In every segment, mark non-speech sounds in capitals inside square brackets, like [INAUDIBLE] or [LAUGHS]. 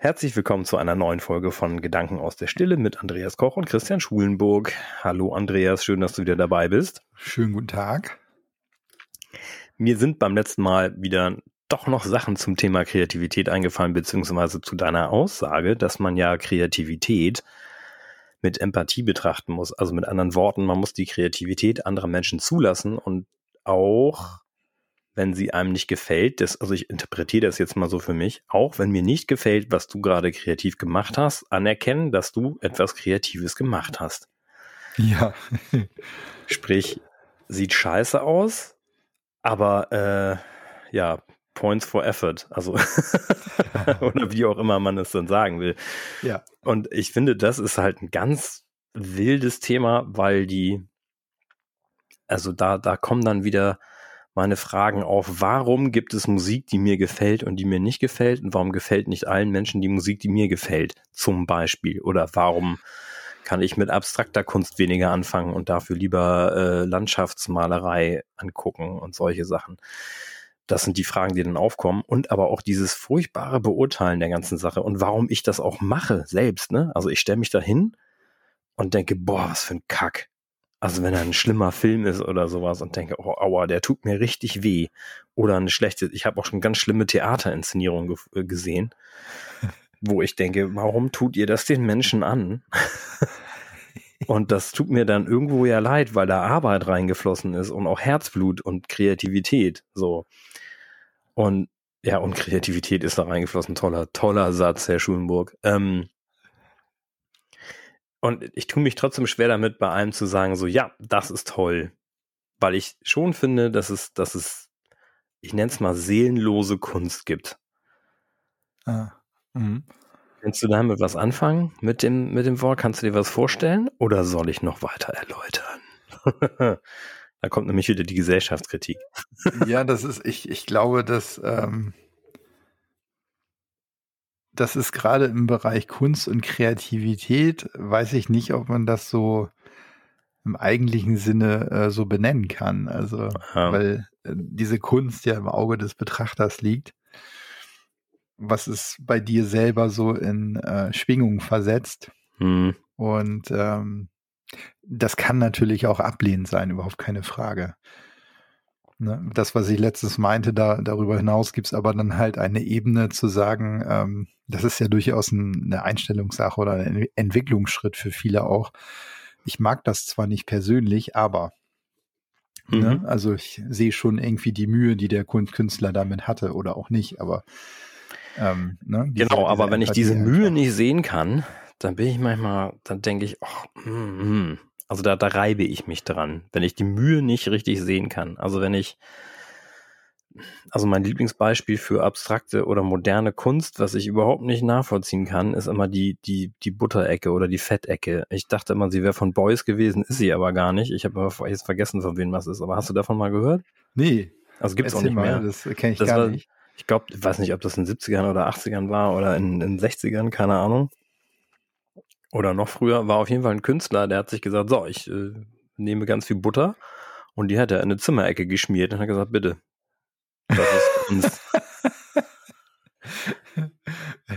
Herzlich willkommen zu einer neuen Folge von Gedanken aus der Stille mit Andreas Koch und Christian Schulenburg. Hallo Andreas, schön, dass du wieder dabei bist. Schönen guten Tag. Mir sind beim letzten Mal wieder doch noch Sachen zum Thema Kreativität eingefallen, beziehungsweise zu deiner Aussage, dass man ja Kreativität mit Empathie betrachten muss. Also mit anderen Worten, man muss die Kreativität anderer Menschen zulassen und auch wenn sie einem nicht gefällt, das, also ich interpretiere das jetzt mal so für mich, auch wenn mir nicht gefällt, was du gerade kreativ gemacht hast, anerkennen, dass du etwas Kreatives gemacht hast. Ja. [LAUGHS] Sprich, sieht scheiße aus, aber äh, ja, Points for Effort, also [LAUGHS] oder wie auch immer man es dann sagen will. Ja. Und ich finde, das ist halt ein ganz wildes Thema, weil die, also da, da kommen dann wieder meine Fragen auf, warum gibt es Musik, die mir gefällt und die mir nicht gefällt und warum gefällt nicht allen Menschen die Musik, die mir gefällt, zum Beispiel? Oder warum kann ich mit abstrakter Kunst weniger anfangen und dafür lieber äh, Landschaftsmalerei angucken und solche Sachen? Das sind die Fragen, die dann aufkommen. Und aber auch dieses furchtbare Beurteilen der ganzen Sache und warum ich das auch mache selbst. Ne? Also ich stelle mich da hin und denke, boah, was für ein Kack. Also wenn er ein schlimmer Film ist oder sowas und denke, oh, aua, der tut mir richtig weh. Oder eine schlechte, ich habe auch schon ganz schlimme Theaterinszenierungen ge äh, gesehen, wo ich denke, warum tut ihr das den Menschen an? [LAUGHS] und das tut mir dann irgendwo ja leid, weil da Arbeit reingeflossen ist und auch Herzblut und Kreativität. So. Und ja, und Kreativität ist da reingeflossen. Toller, toller Satz, Herr Schulenburg. Ähm, und ich tue mich trotzdem schwer damit, bei allem zu sagen, so, ja, das ist toll. Weil ich schon finde, dass es, dass es, ich nenne es mal, seelenlose Kunst gibt. Ah. Mhm. Kannst du damit was anfangen mit dem, mit dem Wort? Kannst du dir was vorstellen? Oder soll ich noch weiter erläutern? [LAUGHS] da kommt nämlich wieder die Gesellschaftskritik. ja, das ist, ich, ich glaube, dass, ähm, das ist gerade im Bereich Kunst und Kreativität, weiß ich nicht, ob man das so im eigentlichen Sinne äh, so benennen kann. Also, ja. weil äh, diese Kunst ja im Auge des Betrachters liegt. Was es bei dir selber so in äh, Schwingung versetzt. Hm. Und ähm, das kann natürlich auch ablehnend sein, überhaupt keine Frage. Ne? Das, was ich letztens meinte, da, darüber hinaus gibt es aber dann halt eine Ebene zu sagen, ähm, das ist ja durchaus ein, eine Einstellungssache oder ein Entwicklungsschritt für viele auch. Ich mag das zwar nicht persönlich, aber ne? mhm. ne? also ich sehe schon irgendwie die Mühe, die der Künstler damit hatte oder auch nicht, aber ähm, ne? diese, genau, aber wenn ich diese Mühe nicht sehen kann, dann bin ich manchmal, dann denke ich, oh, mm, mm. Also da, da reibe ich mich dran, wenn ich die Mühe nicht richtig sehen kann. Also wenn ich, also mein Lieblingsbeispiel für abstrakte oder moderne Kunst, was ich überhaupt nicht nachvollziehen kann, ist immer die, die, die Butterecke oder die Fettecke. Ich dachte immer, sie wäre von Beuys gewesen, ist sie aber gar nicht. Ich habe jetzt vergessen, von wem das ist. Aber hast du davon mal gehört? Nee. Also gibt's auch nicht mal, mehr. Das kenne ich das gar war, nicht. Ich glaube, ich weiß nicht, ob das in den 70ern oder 80ern war oder in den 60ern, keine Ahnung oder noch früher, war auf jeden Fall ein Künstler, der hat sich gesagt, so, ich äh, nehme ganz viel Butter und die hat er in eine Zimmerecke geschmiert und hat gesagt, bitte. Das ist [LAUGHS] Kunst.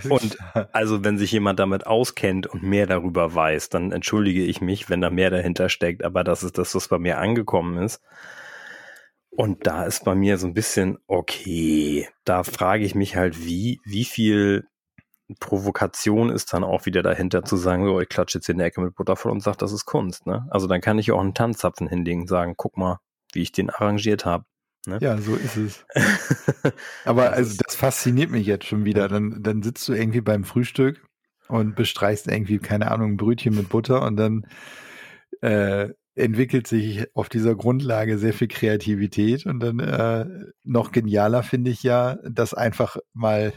und also wenn sich jemand damit auskennt und mehr darüber weiß, dann entschuldige ich mich, wenn da mehr dahinter steckt, aber das ist das, was bei mir angekommen ist. Und da ist bei mir so ein bisschen, okay, da frage ich mich halt, wie, wie viel Provokation ist dann auch wieder dahinter zu sagen, so, ich klatsche jetzt in der Ecke mit Butter voll und sage, das ist Kunst. Ne? Also dann kann ich auch einen Tanzzapfen hinlegen und sagen, guck mal, wie ich den arrangiert habe. Ne? Ja, so ist es. [LAUGHS] Aber also das fasziniert mich jetzt schon wieder. Dann, dann sitzt du irgendwie beim Frühstück und bestreichst irgendwie, keine Ahnung, ein Brötchen mit Butter und dann äh, entwickelt sich auf dieser Grundlage sehr viel Kreativität und dann äh, noch genialer finde ich ja, das einfach mal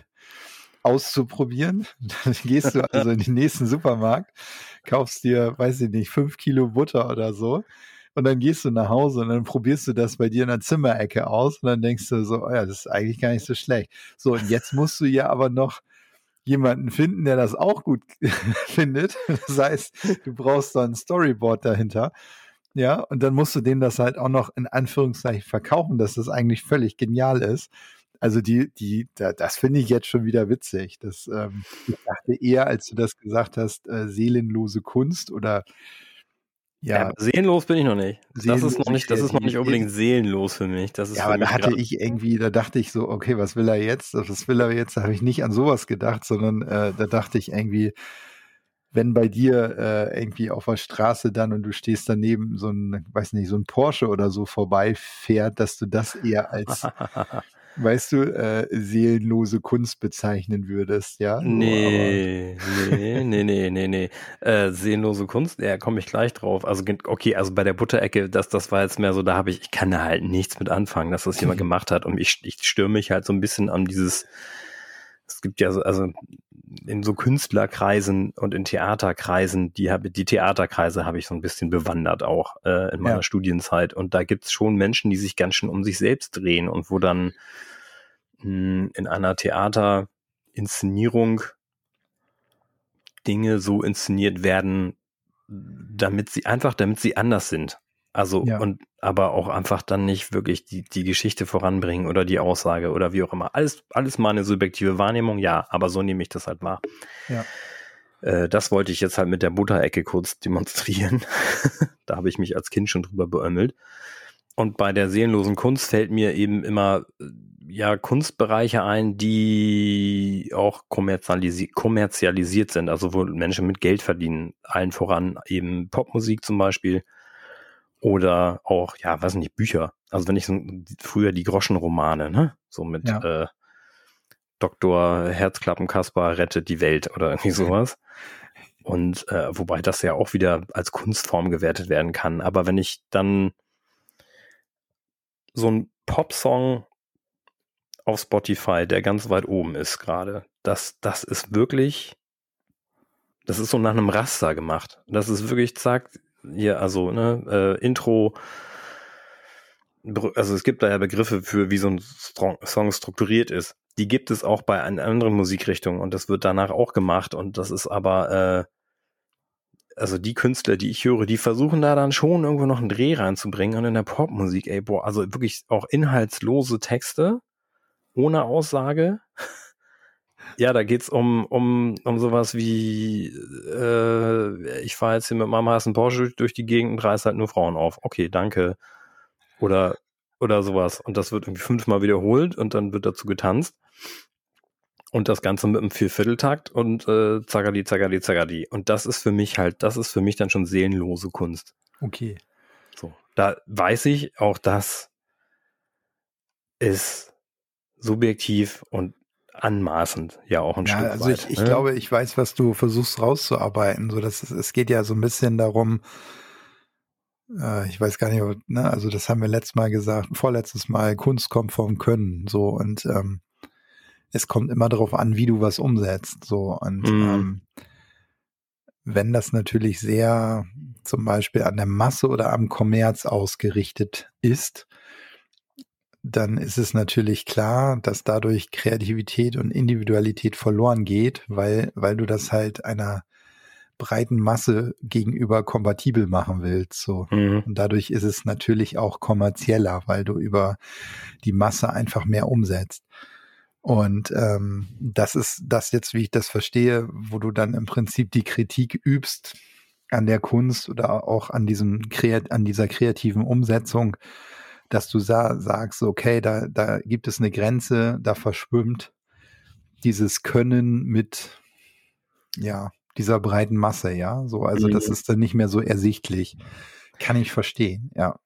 auszuprobieren. [LAUGHS] Dann gehst du also in den nächsten Supermarkt, kaufst dir, weiß ich nicht, fünf Kilo Butter oder so. Und dann gehst du nach Hause und dann probierst du das bei dir in der Zimmerecke aus und dann denkst du so, oh ja, das ist eigentlich gar nicht so schlecht. So, und jetzt musst du ja aber noch jemanden finden, der das auch gut [LAUGHS] findet. Das heißt, du brauchst da ein Storyboard dahinter. Ja, und dann musst du dem das halt auch noch in Anführungszeichen verkaufen, dass das eigentlich völlig genial ist. Also die, die, da, das finde ich jetzt schon wieder witzig. Das, ähm, ich dachte eher, als du das gesagt hast, äh, seelenlose Kunst oder ja, ja seelenlos bin ich noch nicht. Das ist noch nicht, das ist noch nicht unbedingt seelenlos für mich. Das ist ja, aber da hatte ich irgendwie, da dachte ich so, okay, was will er jetzt? Was will er jetzt? Da habe ich nicht an sowas gedacht, sondern äh, da dachte ich irgendwie, wenn bei dir äh, irgendwie auf der Straße dann und du stehst daneben so ein, weiß nicht, so ein Porsche oder so vorbeifährt, dass du das eher als [LAUGHS] weißt du, äh, seelenlose Kunst bezeichnen würdest, ja? Nee, nee, nee, nee, nee, nee. Äh, seelenlose Kunst, ja, komme ich gleich drauf. Also, okay, also bei der Butterecke, das, das war jetzt mehr so, da habe ich, ich kann da halt nichts mit anfangen, dass das jemand [LAUGHS] gemacht hat. Und ich, ich stürme mich halt so ein bisschen an dieses, es gibt ja so, also in so Künstlerkreisen und in Theaterkreisen, die habe die Theaterkreise habe ich so ein bisschen bewandert auch äh, in meiner ja. Studienzeit. Und da gibt es schon Menschen, die sich ganz schön um sich selbst drehen und wo dann mh, hm, in einer Theaterinszenierung Dinge so inszeniert werden, damit sie einfach, damit sie anders sind. Also ja. und aber auch einfach dann nicht wirklich die, die Geschichte voranbringen oder die Aussage oder wie auch immer. Alles, alles mal eine subjektive Wahrnehmung, ja, aber so nehme ich das halt mal. Ja. Äh, das wollte ich jetzt halt mit der Butterecke kurz [LAUGHS] demonstrieren. da habe ich mich als Kind schon drüber beömmelt. Und bei der seelenlosen Kunst fällt mir eben immer äh, ja Kunstbereiche ein, die auch kommerzialisi kommerzialisiert sind, also wo Menschen mit Geld verdienen. Allen voran eben Popmusik zum Beispiel oder auch, ja, weiß nicht, Bücher. Also wenn ich so, früher die Groschenromane, ne? So mit ja. äh, Dr. Herzklappen Kaspar rettet die Welt oder irgendwie [LAUGHS] sowas. Und äh, wobei das ja auch wieder als Kunstform gewertet werden kann. Aber wenn ich dann so ein Popsong auf Spotify, der ganz weit oben ist gerade, das, das ist wirklich, das ist so nach einem Raster gemacht. Das ist wirklich, zack, hier, also, ne, äh, Intro, also es gibt da ja Begriffe für, wie so ein Song strukturiert ist. Die gibt es auch bei anderen Musikrichtungen und das wird danach auch gemacht und das ist aber, äh, also die Künstler, die ich höre, die versuchen da dann schon irgendwo noch einen Dreh reinzubringen und in der Popmusik, ey, boah, also wirklich auch inhaltslose Texte ohne Aussage [LAUGHS] ja, da geht's um, um, um sowas wie, äh, ich fahre jetzt hier mit meinem heißen Porsche durch die Gegend und reiß halt nur Frauen auf. Okay, danke. Oder, oder sowas. Und das wird irgendwie fünfmal wiederholt und dann wird dazu getanzt. Und das Ganze mit einem Viervierteltakt und äh, zagadi, zagadi, zagadi. Und das ist für mich halt, das ist für mich dann schon seelenlose Kunst. Okay. So, da weiß ich, auch das ist subjektiv und anmaßend, ja auch ein ja, Stück also weit. Ich, ich ne? glaube, ich weiß, was du versuchst rauszuarbeiten. So, dass es, es geht ja so ein bisschen darum, äh, ich weiß gar nicht, ne, also das haben wir letztes Mal gesagt, vorletztes Mal, Kunst kommt vom Können, so und ähm, es kommt immer darauf an, wie du was umsetzt, so und mhm. ähm, wenn das natürlich sehr zum Beispiel an der Masse oder am Kommerz ausgerichtet ist, dann ist es natürlich klar, dass dadurch Kreativität und Individualität verloren geht, weil, weil du das halt einer breiten Masse gegenüber kompatibel machen willst. So. Mhm. Und dadurch ist es natürlich auch kommerzieller, weil du über die Masse einfach mehr umsetzt. Und ähm, das ist das jetzt, wie ich das verstehe, wo du dann im Prinzip die Kritik übst an der Kunst oder auch an diesem an dieser kreativen Umsetzung, dass du sa sagst, okay, da, da gibt es eine Grenze, da verschwimmt dieses Können mit, ja, dieser breiten Masse, ja, so, also mhm. das ist dann nicht mehr so ersichtlich. Kann ich verstehen, ja.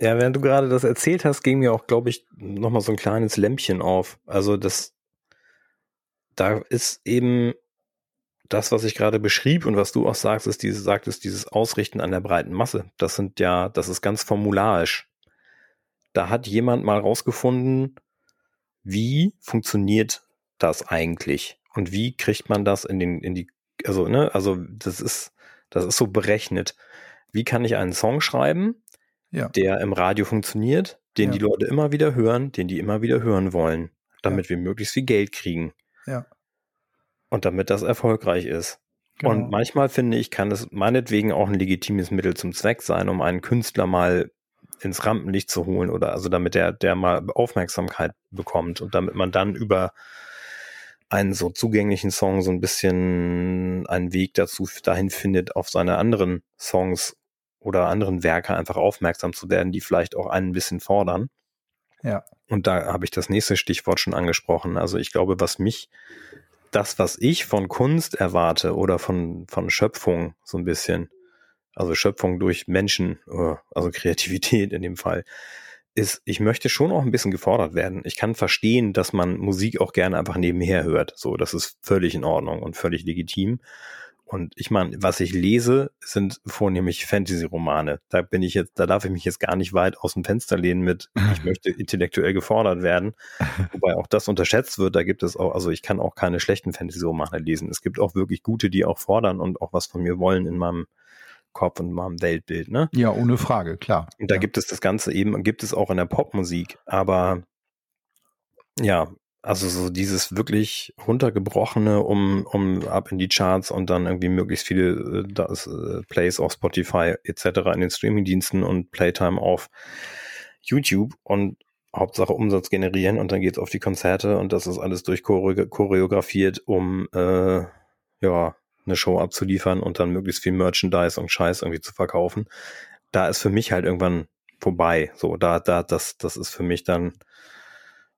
Ja, während du gerade das erzählt hast, ging mir auch, glaube ich, nochmal so ein kleines Lämpchen auf. Also das, da ist eben das, was ich gerade beschrieb und was du auch sagst, ist dieses, sagtest, dieses Ausrichten an der breiten Masse. Das sind ja, das ist ganz formularisch da hat jemand mal rausgefunden, wie funktioniert das eigentlich? Und wie kriegt man das in den, in die, also, ne, also das ist, das ist so berechnet. Wie kann ich einen Song schreiben, ja. der im Radio funktioniert, den ja. die Leute immer wieder hören, den die immer wieder hören wollen, damit ja. wir möglichst viel Geld kriegen. Ja. Und damit das erfolgreich ist. Genau. Und manchmal finde ich, kann es meinetwegen auch ein legitimes Mittel zum Zweck sein, um einen Künstler mal ins Rampenlicht zu holen oder also damit der, der mal Aufmerksamkeit bekommt und damit man dann über einen so zugänglichen Song so ein bisschen einen Weg dazu dahin findet, auf seine anderen Songs oder anderen Werke einfach aufmerksam zu werden, die vielleicht auch einen ein bisschen fordern. Ja. Und da habe ich das nächste Stichwort schon angesprochen. Also ich glaube, was mich, das, was ich von Kunst erwarte oder von, von Schöpfung so ein bisschen, also Schöpfung durch Menschen, äh, also [LAUGHS] Kreativität in dem Fall, ist, ich möchte schon auch ein bisschen gefordert werden. Ich kann verstehen, dass man Musik auch gerne einfach nebenher hört. So, das ist völlig in Ordnung und völlig legitim. Und ich meine, was ich lese, sind vornehmlich Fantasy-Romane. Da bin ich jetzt, da darf ich mich jetzt gar nicht weit aus dem Fenster lehnen mit, ich [LAUGHS] möchte intellektuell gefordert werden. Wobei auch das unterschätzt wird. Da gibt es auch, also ich kann auch keine schlechten Fantasy-Romane lesen. Es gibt auch wirklich gute, die auch fordern und auch was von mir wollen in meinem Kopf und meinem Weltbild, ne? Ja, ohne Frage, klar. Und da ja. gibt es das Ganze eben, gibt es auch in der Popmusik, aber ja, also so dieses wirklich runtergebrochene, um, um ab in die Charts und dann irgendwie möglichst viele äh, das, äh, Plays auf Spotify etc. in den Streamingdiensten und Playtime auf YouTube und Hauptsache Umsatz generieren und dann geht's auf die Konzerte und das ist alles durchchoreografiert, um äh, ja eine Show abzuliefern und dann möglichst viel Merchandise und Scheiß irgendwie zu verkaufen. Da ist für mich halt irgendwann vorbei. So, da, da, das, das ist für mich dann,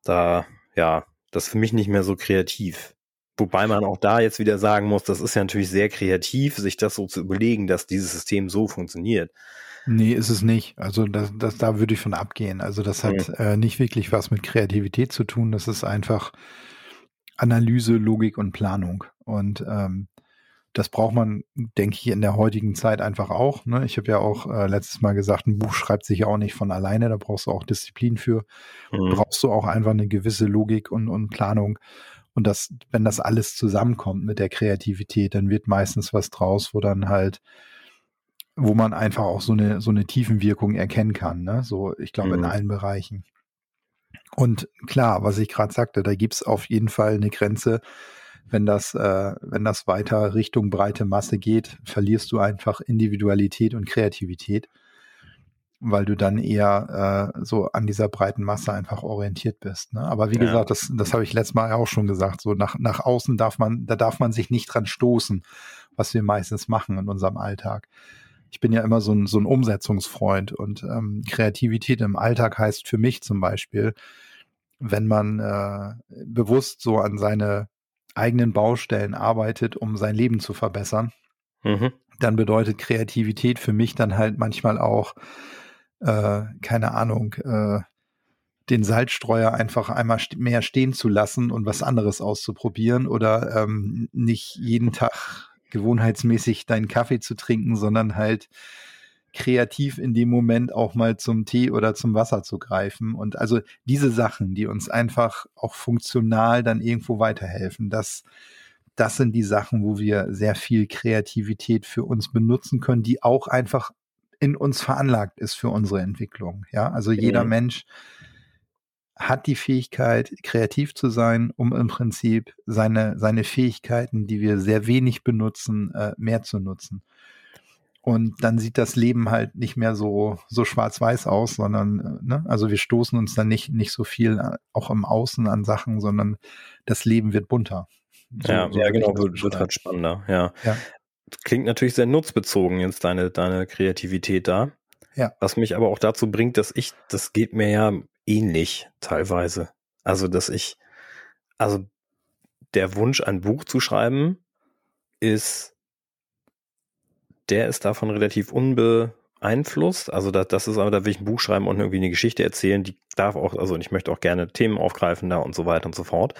da, ja, das ist für mich nicht mehr so kreativ. Wobei man auch da jetzt wieder sagen muss, das ist ja natürlich sehr kreativ, sich das so zu überlegen, dass dieses System so funktioniert. Nee, ist es nicht. Also das, das, da würde ich von abgehen. Also das hat mhm. äh, nicht wirklich was mit Kreativität zu tun. Das ist einfach Analyse, Logik und Planung. Und ähm, das braucht man, denke ich, in der heutigen Zeit einfach auch. Ne? Ich habe ja auch äh, letztes Mal gesagt, ein Buch schreibt sich ja auch nicht von alleine, da brauchst du auch Disziplin für. Mhm. Brauchst du auch einfach eine gewisse Logik und, und Planung. Und das, wenn das alles zusammenkommt mit der Kreativität, dann wird meistens was draus, wo dann halt, wo man einfach auch so eine, so eine Tiefenwirkung erkennen kann. Ne? So, ich glaube, mhm. in allen Bereichen. Und klar, was ich gerade sagte, da gibt's auf jeden Fall eine Grenze, wenn das, äh, wenn das weiter Richtung breite Masse geht, verlierst du einfach Individualität und Kreativität, weil du dann eher äh, so an dieser breiten Masse einfach orientiert bist. Ne? Aber wie ja. gesagt, das, das habe ich letztes Mal auch schon gesagt. So nach, nach außen darf man, da darf man sich nicht dran stoßen, was wir meistens machen in unserem Alltag. Ich bin ja immer so ein, so ein Umsetzungsfreund und ähm, Kreativität im Alltag heißt für mich zum Beispiel, wenn man äh, bewusst so an seine eigenen Baustellen arbeitet, um sein Leben zu verbessern, mhm. dann bedeutet Kreativität für mich dann halt manchmal auch, äh, keine Ahnung, äh, den Salzstreuer einfach einmal mehr stehen zu lassen und was anderes auszuprobieren oder ähm, nicht jeden Tag gewohnheitsmäßig deinen Kaffee zu trinken, sondern halt kreativ in dem Moment auch mal zum Tee oder zum Wasser zu greifen. Und also diese Sachen, die uns einfach auch funktional dann irgendwo weiterhelfen, das, das sind die Sachen, wo wir sehr viel Kreativität für uns benutzen können, die auch einfach in uns veranlagt ist für unsere Entwicklung. Ja, also jeder mhm. Mensch hat die Fähigkeit, kreativ zu sein, um im Prinzip seine, seine Fähigkeiten, die wir sehr wenig benutzen, äh, mehr zu nutzen. Und dann sieht das Leben halt nicht mehr so, so schwarz-weiß aus, sondern, äh, ne, also wir stoßen uns dann nicht, nicht so viel äh, auch im Außen an Sachen, sondern das Leben wird bunter. So, ja, so ja, genau, wird, wird halt spannender, ja. ja. Klingt natürlich sehr nutzbezogen jetzt deine, deine Kreativität da. Ja. Was mich aber auch dazu bringt, dass ich, das geht mir ja ähnlich teilweise. Also, dass ich, also der Wunsch, ein Buch zu schreiben, ist der ist davon relativ unbeeinflusst. Also da, das ist aber, da will ich ein Buch schreiben und irgendwie eine Geschichte erzählen, die darf auch, also ich möchte auch gerne Themen aufgreifen da und so weiter und so fort.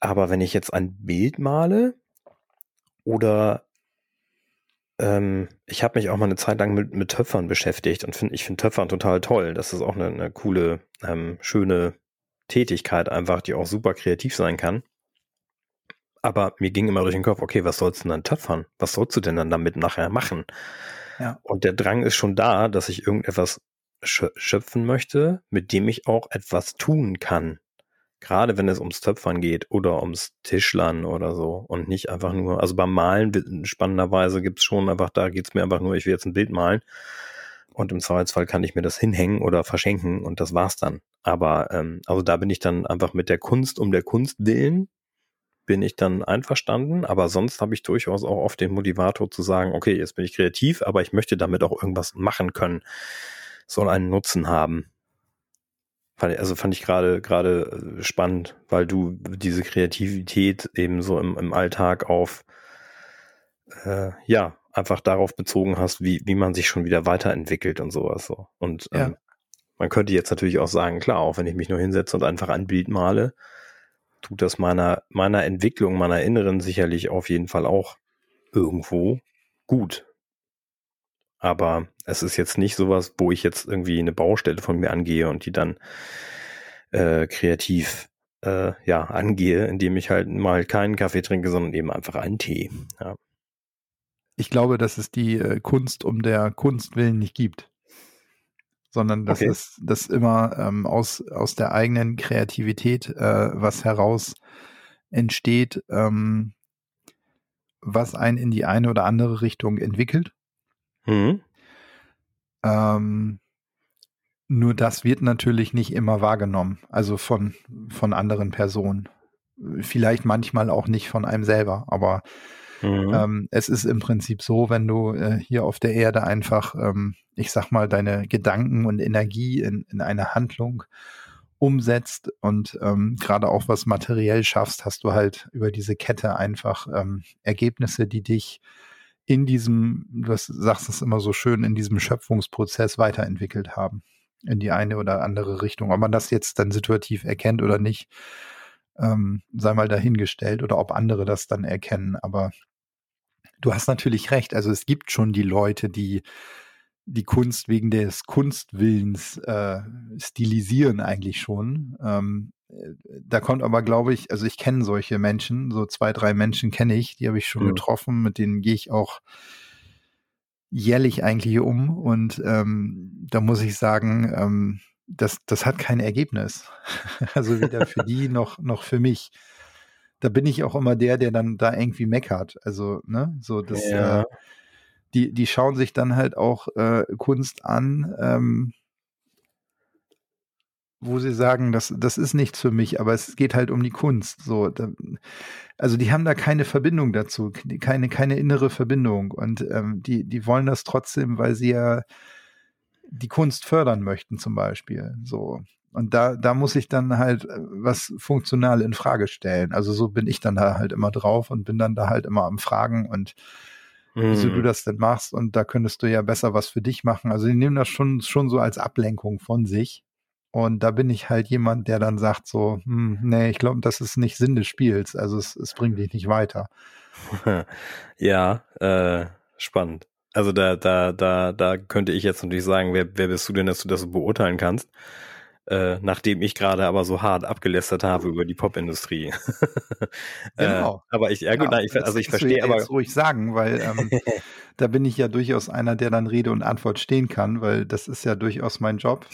Aber wenn ich jetzt ein Bild male oder ähm, ich habe mich auch mal eine Zeit lang mit, mit Töpfern beschäftigt und finde, ich finde Töpfern total toll. Das ist auch eine, eine coole, ähm, schöne Tätigkeit einfach, die auch super kreativ sein kann. Aber mir ging immer durch den Kopf, okay, was sollst du denn dann töpfern? Was sollst du denn dann damit nachher machen? Ja. Und der Drang ist schon da, dass ich irgendetwas schöpfen möchte, mit dem ich auch etwas tun kann. Gerade wenn es ums Töpfern geht oder ums Tischlern oder so und nicht einfach nur, also beim Malen spannenderweise gibt's schon einfach, da geht's mir einfach nur, ich will jetzt ein Bild malen und im Zweifelsfall kann ich mir das hinhängen oder verschenken und das war's dann. Aber ähm, also da bin ich dann einfach mit der Kunst um der Kunst willen bin ich dann einverstanden, aber sonst habe ich durchaus auch oft den Motivator zu sagen, okay, jetzt bin ich kreativ, aber ich möchte damit auch irgendwas machen können, soll einen Nutzen haben. Also fand ich gerade gerade äh, spannend, weil du diese Kreativität eben so im, im Alltag auf äh, ja einfach darauf bezogen hast, wie, wie man sich schon wieder weiterentwickelt und sowas so. Und ja. ähm, man könnte jetzt natürlich auch sagen, klar, auch wenn ich mich nur hinsetze und einfach ein Bild male, tut das meiner, meiner Entwicklung, meiner Inneren sicherlich auf jeden Fall auch irgendwo gut. Aber es ist jetzt nicht sowas, wo ich jetzt irgendwie eine Baustelle von mir angehe und die dann äh, kreativ äh, ja angehe, indem ich halt mal keinen Kaffee trinke, sondern eben einfach einen Tee. Ja ich glaube, dass es die äh, Kunst um der Kunst willen nicht gibt, sondern dass okay. es das immer ähm, aus, aus der eigenen Kreativität äh, was heraus entsteht, ähm, was einen in die eine oder andere Richtung entwickelt. Mhm. Ähm, nur das wird natürlich nicht immer wahrgenommen, also von, von anderen Personen. Vielleicht manchmal auch nicht von einem selber, aber Mhm. Ähm, es ist im Prinzip so, wenn du äh, hier auf der Erde einfach, ähm, ich sag mal, deine Gedanken und Energie in, in eine Handlung umsetzt und ähm, gerade auch was materiell schaffst, hast du halt über diese Kette einfach ähm, Ergebnisse, die dich in diesem, du sagst es immer so schön, in diesem Schöpfungsprozess weiterentwickelt haben. In die eine oder andere Richtung. Ob man das jetzt dann situativ erkennt oder nicht, ähm, sei mal dahingestellt oder ob andere das dann erkennen. Aber du hast natürlich recht. Also es gibt schon die Leute, die die Kunst wegen des Kunstwillens äh, stilisieren eigentlich schon. Ähm, äh, da kommt aber, glaube ich, also ich kenne solche Menschen, so zwei, drei Menschen kenne ich, die habe ich schon mhm. getroffen, mit denen gehe ich auch jährlich eigentlich um und ähm, da muss ich sagen, ähm, das, das hat kein Ergebnis. [LAUGHS] also weder für die [LAUGHS] noch, noch für mich da bin ich auch immer der, der dann da irgendwie meckert. Also, ne, so das, ja. äh, die, die schauen sich dann halt auch äh, Kunst an, ähm, wo sie sagen, das, das ist nichts für mich, aber es geht halt um die Kunst. So, da, also die haben da keine Verbindung dazu, keine, keine innere Verbindung. Und ähm, die, die wollen das trotzdem, weil sie ja die Kunst fördern möchten, zum Beispiel. So. Und da, da muss ich dann halt äh, was funktional in Frage stellen. Also so bin ich dann da halt immer drauf und bin dann da halt immer am Fragen und mm. wieso du mhm. das denn machst. Und da könntest du ja besser was für dich machen. Also die nehmen das schon, schon so als Ablenkung von sich. Und da bin ich halt jemand, der dann sagt so, hm, nee, ich glaube, das ist nicht Sinn des Spiels. Also es, es bringt dich nicht weiter. [LAUGHS] ja, äh, spannend. Also da, da, da, da könnte ich jetzt natürlich sagen, wer, wer bist du denn, dass du das beurteilen kannst? Äh, nachdem ich gerade aber so hart abgelästert habe über die Popindustrie. [LAUGHS] Äh, genau. äh, aber ich, ja, gut, ja, ich, also ich verstehe aber. Das ruhig sagen, weil ähm, [LAUGHS] da bin ich ja durchaus einer, der dann Rede und Antwort stehen kann, weil das ist ja durchaus mein Job.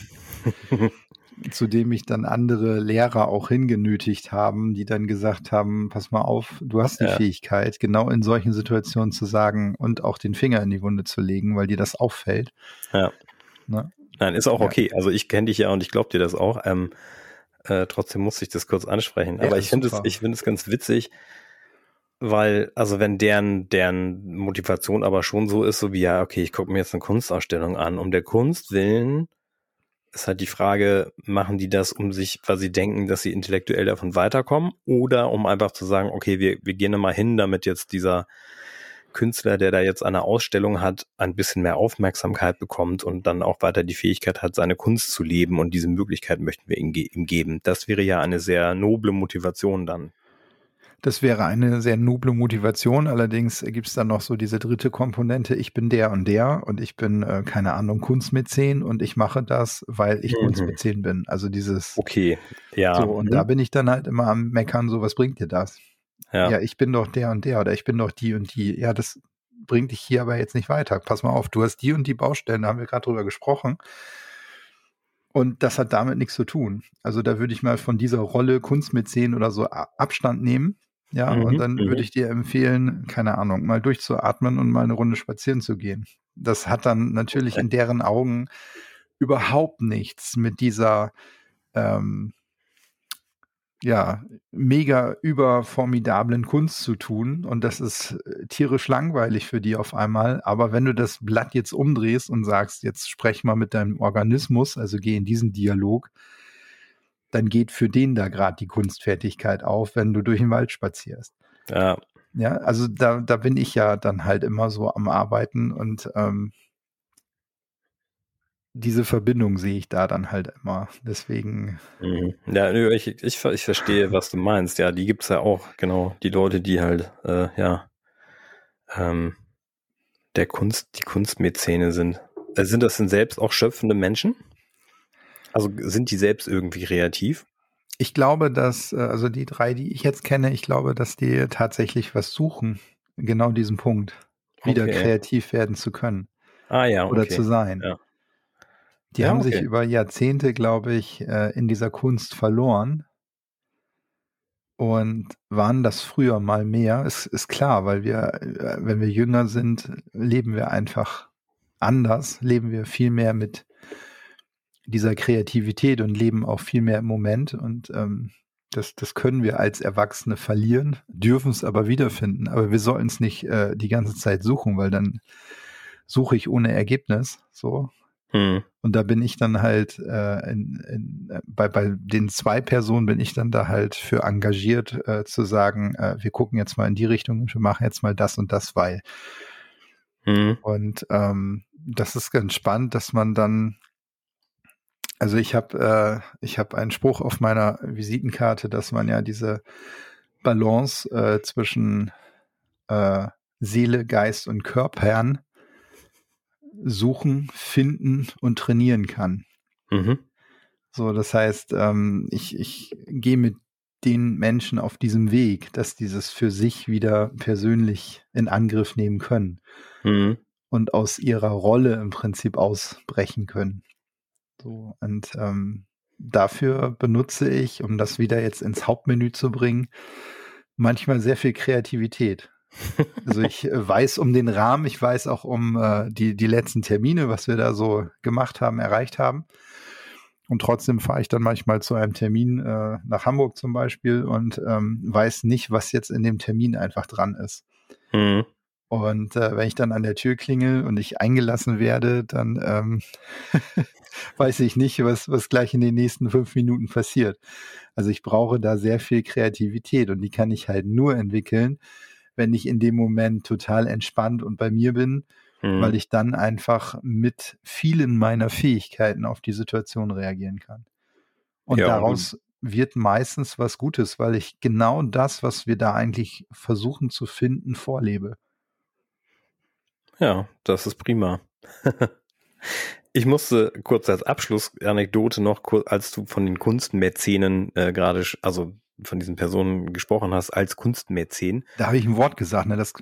[LAUGHS] zu dem mich dann andere Lehrer auch hingenötigt haben, die dann gesagt haben, pass mal auf, du hast die ja. Fähigkeit, genau in solchen Situationen zu sagen und auch den Finger in die Wunde zu legen, weil dir das auffällt. Ja. Ne? Nein, ist auch okay. Also ich kenne dich ja und ich glaube dir das auch. Ähm, äh, trotzdem muss ich das kurz ansprechen. Aber ja, ich finde es, ich finde es ganz witzig, weil, also wenn deren, deren Motivation aber schon so ist, so wie, ja, okay, ich gucke mir jetzt eine Kunstausstellung an. Um der Kunst willen ist halt die Frage, machen die das, um sich, weil sie denken, dass sie intellektuell davon weiterkommen oder um einfach zu sagen, okay, wir, wir gehen da mal hin, damit jetzt dieser Künstler, der da jetzt eine Ausstellung hat, ein bisschen mehr Aufmerksamkeit bekommt und dann auch weiter die Fähigkeit hat, seine Kunst zu leben und diese Möglichkeit möchten wir ihm, ihm geben. Das wäre ja eine sehr noble Motivation dann. Das wäre eine sehr noble Motivation. Allerdings gibt es dann noch so diese dritte Komponente. Ich bin der und der und ich bin, äh, keine Ahnung, Kunstmäzen und ich mache das, weil ich mhm. Kunstmäzen bin. Also dieses. Okay, ja. So, und mhm. da bin ich dann halt immer am Meckern, so, was bringt dir das? Ja. ja, ich bin doch der und der oder ich bin doch die und die. Ja, das bringt dich hier aber jetzt nicht weiter. Pass mal auf, du hast die und die Baustellen, da haben wir gerade drüber gesprochen. Und das hat damit nichts zu tun. Also da würde ich mal von dieser Rolle Kunstmäzen oder so Abstand nehmen Ja, mhm, und dann mhm. würde ich dir empfehlen, keine Ahnung, mal durchzuatmen und mal eine Runde spazieren zu gehen. Das hat dann natürlich in deren Augen überhaupt nichts mit dieser ähm, ja, mega überformidablen Kunst zu tun. Und das ist äh, tierisch langweilig für die auf einmal. Aber wenn du das Blatt jetzt umdrehst und sagst, jetzt sprech mal mit deinem Organismus, also geh in diesen Dialog, dann geht für den da gerade die Kunstfertigkeit auf, wenn du durch den Wald spazierst. Ja. Ja, also da, da bin ich ja dann halt immer so am Arbeiten und ähm, diese Verbindung sehe ich da dann halt immer. Deswegen. Mhm. Ja, ich, ich, ich verstehe, was du meinst. Ja, die gibt es ja auch, genau. Die Leute, die halt, äh, ja, ähm, der Kunst, die Kunstmäzene sind. Äh, sind das denn selbst auch schöpfende Menschen? Also sind die selbst irgendwie kreativ? Ich glaube, dass, äh, also die drei, die ich jetzt kenne, ich glaube, dass die tatsächlich was suchen. Genau diesen Punkt. Wieder okay. kreativ werden zu können. Ah ja. Okay. Oder zu sein. Ja. Die ja, haben okay. sich über Jahrzehnte, glaube ich, äh, in dieser Kunst verloren und waren das früher mal mehr. Ist, ist klar, weil wir, äh, wenn wir jünger sind, leben wir einfach anders, leben wir viel mehr mit dieser Kreativität und leben auch viel mehr im Moment und ähm, das, das können wir als Erwachsene verlieren, dürfen es aber wiederfinden. Aber wir sollten es nicht äh, die ganze Zeit suchen, weil dann suche ich ohne Ergebnis. So. Hm. Und da bin ich dann halt äh, in, in, äh, bei, bei den zwei Personen bin ich dann da halt für engagiert äh, zu sagen, äh, wir gucken jetzt mal in die Richtung und wir machen jetzt mal das und das, weil. Hm. Und ähm, das ist ganz spannend, dass man dann, also ich habe äh, ich habe einen Spruch auf meiner Visitenkarte, dass man ja diese Balance äh, zwischen äh, Seele, Geist und Körpern suchen, finden und trainieren kann. Mhm. So, das heißt, ähm, ich, ich gehe mit den Menschen auf diesem Weg, dass dieses für sich wieder persönlich in Angriff nehmen können mhm. und aus ihrer Rolle im Prinzip ausbrechen können. So, und ähm, dafür benutze ich, um das wieder jetzt ins Hauptmenü zu bringen, manchmal sehr viel Kreativität. Also ich äh, weiß um den Rahmen, ich weiß auch um äh, die, die letzten Termine, was wir da so gemacht haben, erreicht haben. Und trotzdem fahre ich dann manchmal zu einem Termin äh, nach Hamburg zum Beispiel und ähm, weiß nicht, was jetzt in dem Termin einfach dran ist. Mhm. Und äh, wenn ich dann an der Tür klingel und ich eingelassen werde, dann ähm, [LAUGHS] weiß ich nicht, was, was gleich in den nächsten fünf Minuten passiert. Also ich brauche da sehr viel Kreativität und die kann ich halt nur entwickeln, wenn ich in dem Moment total entspannt und bei mir bin, mhm. weil ich dann einfach mit vielen meiner Fähigkeiten auf die Situation reagieren kann. Und ja, daraus und wird meistens was Gutes, weil ich genau das, was wir da eigentlich versuchen zu finden, vorlebe. Ja, das ist prima. [LAUGHS] ich musste kurz als Abschlussanekdote noch, als du von den Kunstmäzenen äh, gerade, also von diesen Personen gesprochen hast, als Kunstmäzen. Da habe ich ein Wort gesagt, ne? das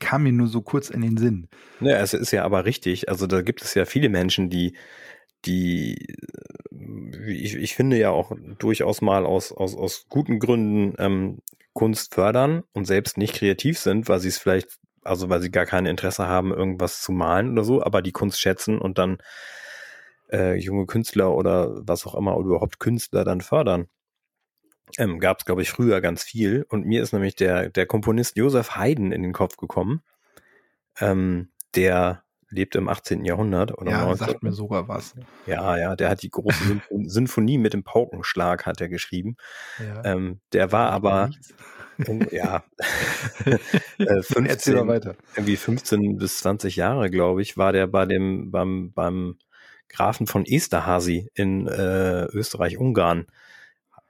kam mir nur so kurz in den Sinn. Ja, es ist ja aber richtig. Also da gibt es ja viele Menschen, die, die, ich, ich finde ja auch durchaus mal aus, aus, aus guten Gründen ähm, Kunst fördern und selbst nicht kreativ sind, weil sie es vielleicht, also weil sie gar kein Interesse haben, irgendwas zu malen oder so, aber die Kunst schätzen und dann äh, junge Künstler oder was auch immer oder überhaupt Künstler dann fördern. Ähm, Gab es, glaube ich, früher ganz viel. Und mir ist nämlich der, der Komponist Josef Haydn in den Kopf gekommen. Ähm, der lebte im 18. Jahrhundert. Oder ja, 19. sagt mir sogar was. Ja, ja, der hat die große [LAUGHS] Sinfonie mit dem Paukenschlag hat er geschrieben. Ja. Ähm, der war aber, um, ja, [LAUGHS] äh, 15, weiter. irgendwie 15 bis 20 Jahre, glaube ich, war der bei dem, beim, beim Grafen von Esterhazy in äh, Österreich-Ungarn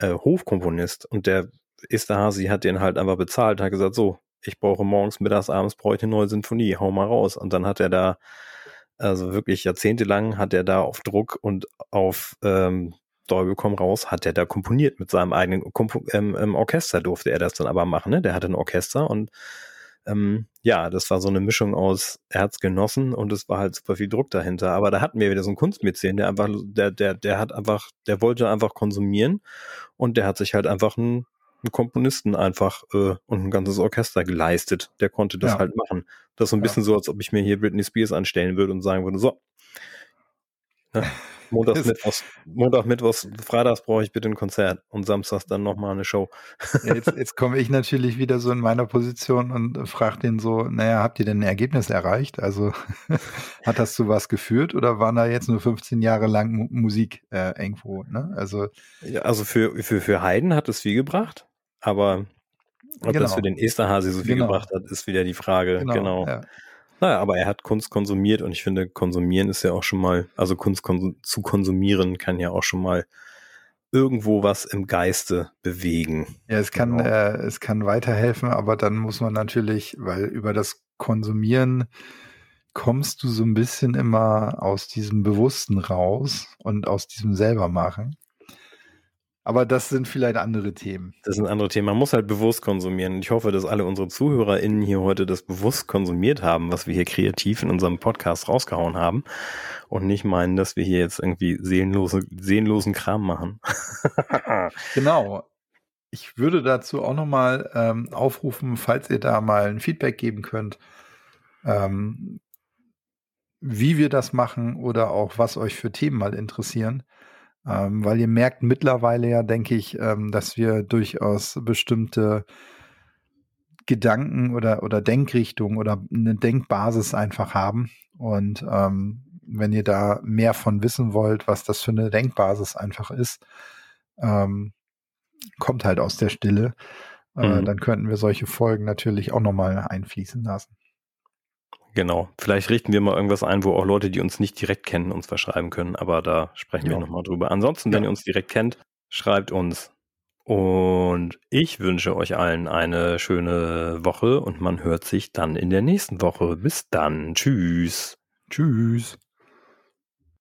äh, Hofkomponist und der Esterhazy hat den halt einfach bezahlt, hat gesagt, so, ich brauche morgens, mittags, abends brauche ich eine neue Sinfonie, hau mal raus. Und dann hat er da, also wirklich jahrzehntelang hat er da auf Druck und auf ähm, Dolby komm raus, hat er da komponiert mit seinem eigenen Kompo ähm, Orchester durfte er das dann aber machen, ne? Der hatte ein Orchester und ähm, ja, das war so eine Mischung aus Erzgenossen und es war halt super viel Druck dahinter. Aber da hatten wir wieder so einen Kunstmäzen, der einfach, der, der, der hat einfach, der wollte einfach konsumieren und der hat sich halt einfach ein einen Komponisten einfach äh, und ein ganzes Orchester geleistet. Der konnte das ja. halt machen. Das ist so ein bisschen so, als ob ich mir hier Britney Spears anstellen würde und sagen würde, so, ne? [LAUGHS] Montags, Mittwochs, Montag, Mittwochs, Freitags brauche ich bitte ein Konzert und Samstags dann nochmal eine Show. Ja, jetzt, jetzt komme ich natürlich wieder so in meiner Position und frage den so, naja, habt ihr denn ein Ergebnis erreicht? Also [LAUGHS] hat das zu was geführt oder waren da jetzt nur 15 Jahre lang Musik äh, irgendwo? Ne? Also, ja, also für, für, für Haydn hat es viel gebracht, aber ob genau. das für den Esterhasi so viel genau. gebracht hat, ist wieder die Frage. Genau. genau. Ja. Naja, aber er hat Kunst konsumiert und ich finde, konsumieren ist ja auch schon mal, also Kunst konsum zu konsumieren kann ja auch schon mal irgendwo was im Geiste bewegen. Ja, es kann, genau. äh, es kann weiterhelfen, aber dann muss man natürlich, weil über das Konsumieren kommst du so ein bisschen immer aus diesem Bewussten raus und aus diesem selber machen. Aber das sind vielleicht andere Themen. Das sind andere Themen. Man muss halt bewusst konsumieren. Ich hoffe, dass alle unsere ZuhörerInnen hier heute das bewusst konsumiert haben, was wir hier kreativ in unserem Podcast rausgehauen haben. Und nicht meinen, dass wir hier jetzt irgendwie seelenlose, seelenlosen Kram machen. [LAUGHS] genau. Ich würde dazu auch nochmal ähm, aufrufen, falls ihr da mal ein Feedback geben könnt, ähm, wie wir das machen oder auch was euch für Themen mal interessieren ähm, weil ihr merkt mittlerweile ja, denke ich, ähm, dass wir durchaus bestimmte Gedanken oder, oder Denkrichtungen oder eine Denkbasis einfach haben. Und ähm, wenn ihr da mehr von wissen wollt, was das für eine Denkbasis einfach ist, ähm, kommt halt aus der Stille. Äh, mhm. Dann könnten wir solche Folgen natürlich auch nochmal einfließen lassen. Genau. Vielleicht richten wir mal irgendwas ein, wo auch Leute, die uns nicht direkt kennen, uns verschreiben können. Aber da sprechen ja. wir nochmal drüber. Ansonsten, wenn ja. ihr uns direkt kennt, schreibt uns. Und ich wünsche euch allen eine schöne Woche und man hört sich dann in der nächsten Woche. Bis dann. Tschüss. Tschüss.